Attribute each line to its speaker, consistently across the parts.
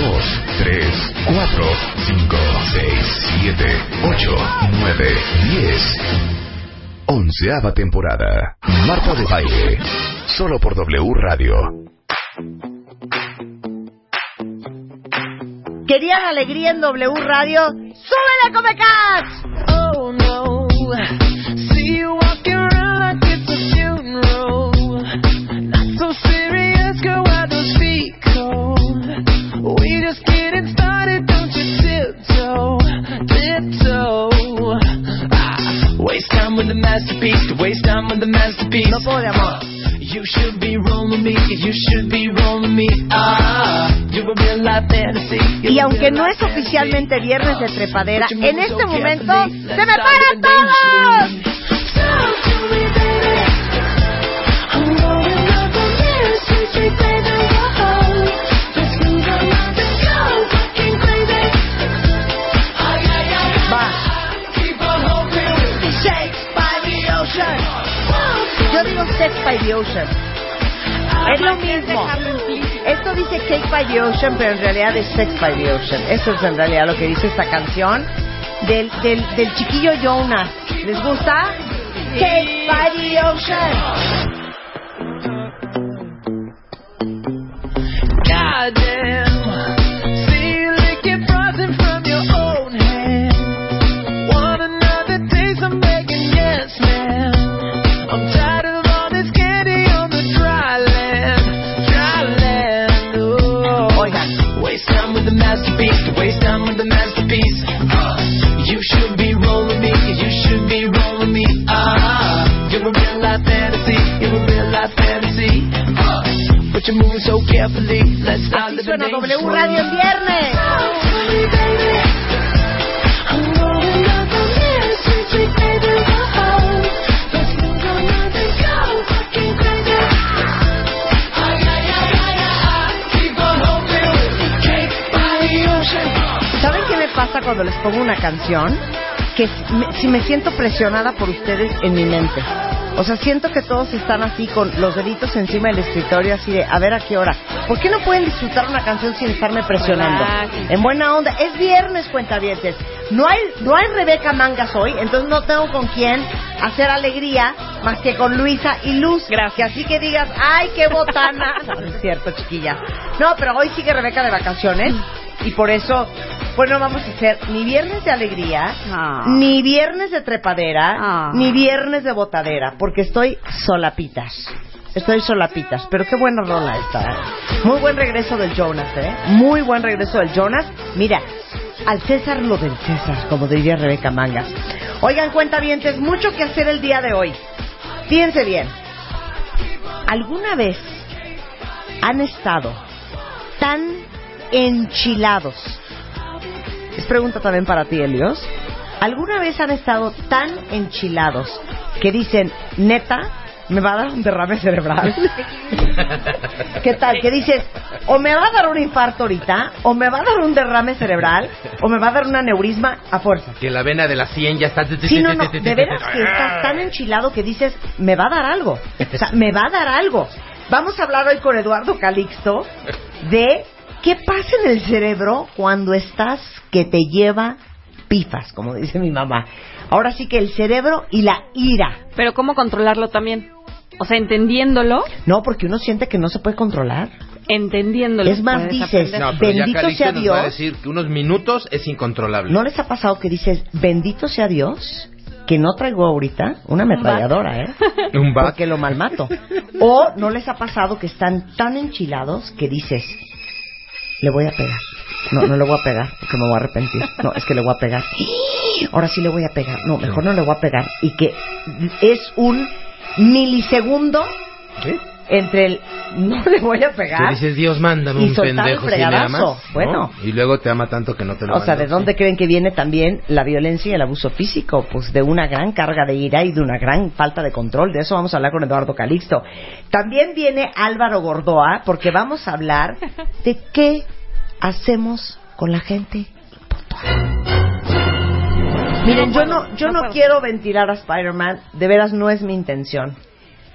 Speaker 1: 1, 2, 3, 4, 5, 6, 7, 8, 9, 10. Onceava temporada. Marta de Baile. Solo por W Radio.
Speaker 2: ¿Querían alegría en W Radio? ¡Súbele, Comecats!
Speaker 3: Oh no, masterpiece, to waste time with the masterpiece.
Speaker 2: No puedo de amor.
Speaker 3: You should be rolling me, you should be rolling me. Ah, you're a real life fantasy. you're
Speaker 2: Y aunque no es oficialmente viernes de trepadera,
Speaker 3: you
Speaker 2: en este momento. ¡se me
Speaker 3: start
Speaker 2: paran ocean. Yo digo Sex by the ocean. Es lo mismo. Esto dice Cake by the Ocean, pero en realidad es Sex by the Ocean. Eso es en realidad lo que dice esta canción del, del, del chiquillo Jonas. ¿Les gusta? Cake by the Ocean.
Speaker 3: Keep on hoping with me. Cake by the ocean.
Speaker 2: ¿Saben qué me pasa cuando les pongo una canción? Que si me siento presionada por ustedes en mi mente. O sea, siento que todos están así con los deditos encima del escritorio, así de, a ver a qué hora. ¿Por qué no pueden disfrutar una canción sin estarme presionando? En buena onda. Es viernes, cuentavientes. No hay, no hay Rebeca Mangas hoy, entonces no tengo con quién hacer alegría más que con Luisa y Luz.
Speaker 4: Gracias.
Speaker 2: Así que digas, ¡ay, qué botana! No, no es cierto, chiquilla. No, pero hoy sigue Rebeca de vacaciones y por eso, pues no vamos a hacer ni viernes de alegría,
Speaker 4: Ah.
Speaker 2: ni viernes de trepadera,
Speaker 4: Ah.
Speaker 2: ni viernes de botadera, porque estoy solapitas. Estoy solapitas, pero qué buena rola esta. ¿eh? Muy buen regreso del Jonas, ¿eh? Muy buen regreso del Jonas. Mira, al César lo del César, como diría Rebeca Mangas. Oigan, cuentavientes, mucho que hacer el día de hoy. Fíjense bien. ¿Alguna vez han estado tan enchilados? Es pregunta también para ti, Elios. ¿Alguna vez han estado tan enchilados que dicen, neta, me va a dar un derrame cerebral? ¿Qué tal? Que dices, o me va a dar un infarto ahorita, o me va a dar un derrame cerebral, o me va a dar un aneurisma a fuerza.
Speaker 5: Que la vena de la 100 ya está...
Speaker 2: Sí, no, no, de veras que estás tan enchilado que dices, me va a dar algo. O sea, me va a dar algo. Vamos a hablar hoy con Eduardo Calixto de qué pasa en el cerebro cuando estás que te lleva pifas, como dice mi mamá. Ahora sí que el cerebro y la ira.
Speaker 4: Pero ¿cómo controlarlo también? O sea, entendiéndolo,
Speaker 2: No, porque uno siente que no se puede controlar.
Speaker 4: entendiéndolo.
Speaker 2: Es más, dices.
Speaker 5: No, pero
Speaker 2: Bendito sea
Speaker 5: nos va a
Speaker 2: Dios.
Speaker 5: decir que unos minutos es incontrolable.
Speaker 2: ¿No les ha pasado que dices, bendito sea Dios, que no traigo ahorita una ametralladora, eh?
Speaker 5: Un bat.
Speaker 2: Porque lo malmato. O no les ha pasado que están tan enchilados que dices, le voy a pegar. No, no le voy a pegar porque me voy a arrepentir. No, es que le voy a pegar. Ahora sí le voy a pegar. No, mejor no le voy a pegar. Y que es un milisegundo
Speaker 5: ¿Sí?
Speaker 2: Entre el no le voy a
Speaker 5: Que
Speaker 2: pegar.
Speaker 5: dices, Dios, mándame
Speaker 2: Y
Speaker 5: un pendejo si me
Speaker 2: fregadazo.
Speaker 5: amas. ¿no?
Speaker 2: Bueno.
Speaker 5: Y luego te ama tanto que no te lo
Speaker 2: O sea, ¿de dónde
Speaker 5: sí.
Speaker 2: creen que viene también la violencia y el abuso físico? Pues de una gran carga de ira y de una gran falta de control. De eso vamos a hablar con Eduardo Calixto. También viene Álvaro Gordoa, porque vamos a hablar de qué hacemos con la gente. Miren, yo no, yo
Speaker 4: no
Speaker 2: quiero ventilar a Spider-Man, de veras no es mi intención.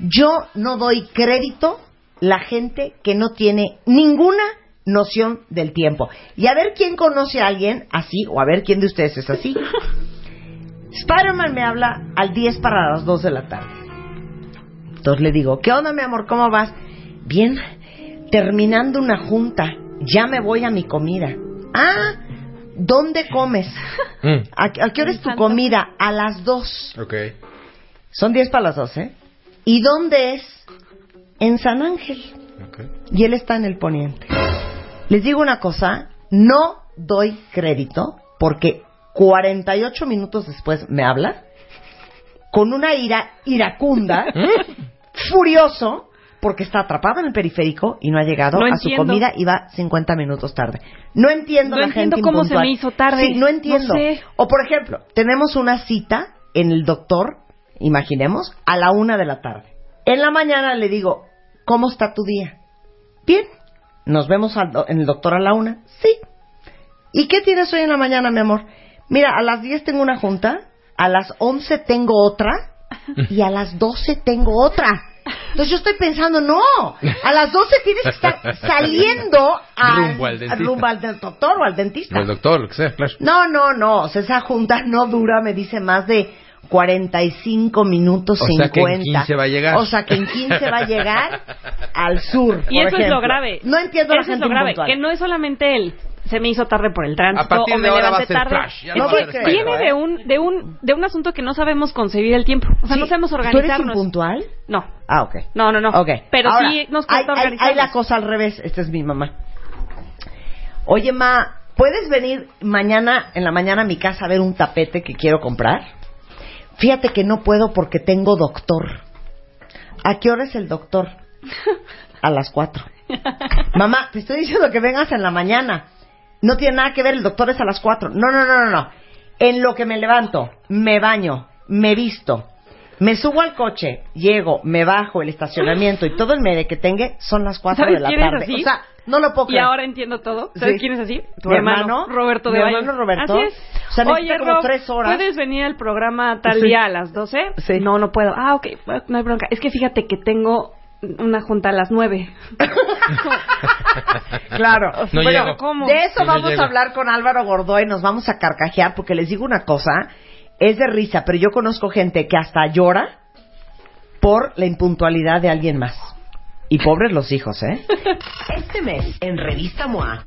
Speaker 2: Yo no doy crédito la gente que no tiene ninguna noción del tiempo. Y a ver quién conoce a alguien así, o a ver quién de ustedes es así. Spider-Man me habla al 10 para las 2 de la tarde. Entonces le digo, ¿qué onda mi amor? ¿Cómo vas? Bien, terminando una junta, ya me voy a mi comida. Ah, ¿dónde comes?
Speaker 5: Mm,
Speaker 2: ¿A, a qué hora es tu comida? A las 2.
Speaker 5: ok.
Speaker 2: Son 10 para las 12. ¿Y dónde es? En San Ángel. Y él está en el poniente. Les digo una cosa, no doy crédito porque 48 minutos después me habla con una ira iracunda, furioso, porque está atrapado en el periférico y no ha llegado
Speaker 4: No
Speaker 2: a su comida y va 50 minutos tarde. No entiendo
Speaker 4: No
Speaker 2: la
Speaker 4: entiendo
Speaker 2: gente
Speaker 4: cómo se me hizo tarde.
Speaker 2: Sí, no entiendo.
Speaker 4: No sé.
Speaker 2: O por ejemplo, tenemos una cita en el doctor, imaginemos, a la una de la tarde. En la mañana le digo, ¿cómo está tu día? Bien. ¿Nos vemos al do- en el doctor a la una? Sí. ¿Y qué tienes hoy en la mañana, mi amor? Mira, a las 10 tengo una junta, a las 11 tengo otra y a las 12 tengo otra. Entonces yo estoy pensando, no, a las 12 tienes que estar saliendo al,
Speaker 5: Rumbo al dentista.
Speaker 2: rumbo al del doctor o al dentista.
Speaker 5: O el doctor, lo que sea, claro.
Speaker 2: No, no, no. O sea, esa junta no dura, me dice, más de 45 minutos
Speaker 5: O sea
Speaker 2: 50.
Speaker 5: que en 15 va a llegar.
Speaker 2: O sea, que en 15 va a llegar al sur.
Speaker 4: Y
Speaker 2: por
Speaker 4: eso es lo
Speaker 2: ejemplo.
Speaker 4: grave.
Speaker 2: No entiendo la
Speaker 4: Eso es
Speaker 2: gente
Speaker 4: lo grave,
Speaker 2: impuntual.
Speaker 4: que no es solamente él. Se me hizo tarde por el tránsito
Speaker 5: A partir
Speaker 4: o
Speaker 5: de
Speaker 4: me
Speaker 5: ahora va a
Speaker 4: levanté
Speaker 5: ser
Speaker 4: tarde.
Speaker 5: flash,
Speaker 2: no
Speaker 4: Es viene de un de un de un asunto que no sabemos concebir el tiempo. O sea, no
Speaker 2: Sí.
Speaker 4: sabemos
Speaker 2: ¿Tú eres
Speaker 4: organizarnos.
Speaker 2: impuntual?
Speaker 4: No.
Speaker 2: Ah, ok.
Speaker 4: No, no, no.
Speaker 2: Ok.
Speaker 4: Pero
Speaker 2: Ahora,
Speaker 4: sí nos
Speaker 2: hay,
Speaker 4: cuesta
Speaker 2: hay- hay
Speaker 4: organizarnos.
Speaker 2: la cosa al revés. Esta es mi mamá. Oye, ma, ¿puedes venir mañana, en la mañana a mi casa a ver un tapete que quiero comprar? Fíjate que no puedo porque tengo doctor. ¿A qué hora es el doctor? A las cuatro. Mamá, te estoy diciendo que vengas en la mañana. No tiene nada que ver, el doctor es a las cuatro. No, no, no, no, no. En lo que me levanto, me baño, me visto, me subo al coche, llego, me bajo el estacionamiento y todo el medio que tenga son las cuatro
Speaker 4: ¿Sabes
Speaker 2: de la
Speaker 4: quién es
Speaker 2: tarde.
Speaker 4: así?
Speaker 2: O sea, no lo puedo
Speaker 4: Y
Speaker 2: creer.
Speaker 4: ahora entiendo todo. ¿Sabes
Speaker 2: Sí.
Speaker 4: quién es así?
Speaker 2: ¿Tu hermano?
Speaker 4: Roberto de
Speaker 2: Mi
Speaker 4: Valle.
Speaker 2: hermano Roberto.
Speaker 4: Así es.
Speaker 2: O sea, necesita
Speaker 4: Oye,
Speaker 2: como
Speaker 4: Rob,
Speaker 2: tres horas.
Speaker 4: ¿puedes venir al programa tal
Speaker 2: Sí.
Speaker 4: día a las 12?
Speaker 2: Sí.
Speaker 4: No, no puedo. Ah, ok, no hay bronca. Es que fíjate que tengo una junta a las 9.
Speaker 2: Claro.
Speaker 5: No
Speaker 2: bueno,
Speaker 5: llego.
Speaker 4: ¿cómo?
Speaker 2: de eso
Speaker 5: Sí, no
Speaker 2: vamos
Speaker 5: llego.
Speaker 2: a hablar con Álvaro Gordoy, nos vamos a carcajear porque les digo una cosa, es de risa, pero yo conozco gente que hasta llora por la impuntualidad de alguien más. Y pobres los hijos, ¿eh? Este mes, en Revista MOA,